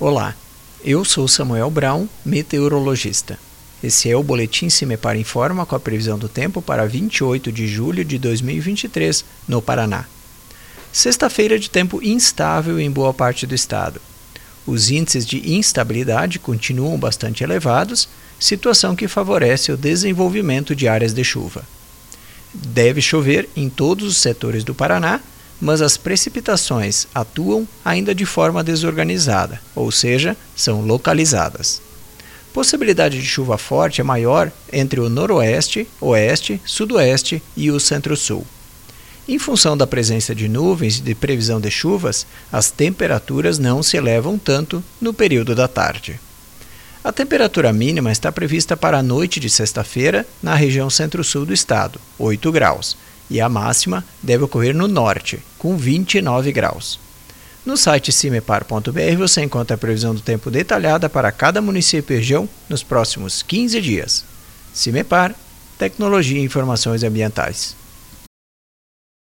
Olá, eu sou Samuel Brown, meteorologista. Esse é o Boletim Cimepar Informa com a previsão do tempo para 28 de julho de 2023, no Paraná. Sexta-feira de tempo instável em boa parte do estado. Os índices de instabilidade continuam bastante elevados, situação que favorece o desenvolvimento de áreas de chuva. Deve chover em todos os setores do Paraná, mas as precipitações atuam ainda de forma desorganizada, ou seja, são localizadas. Possibilidade de chuva forte é maior entre o noroeste, oeste, sudoeste e o centro-sul. Em função da presença de nuvens e de previsão de chuvas, as temperaturas não se elevam tanto no período da tarde. A temperatura mínima está prevista para a noite de sexta-feira na região centro-sul do estado, 8 graus, e a máxima deve ocorrer no norte, com 29 graus. No site cimepar.br você encontra a previsão do tempo detalhada para cada município e região nos próximos 15 dias. Cimepar, Tecnologia e Informações Ambientais.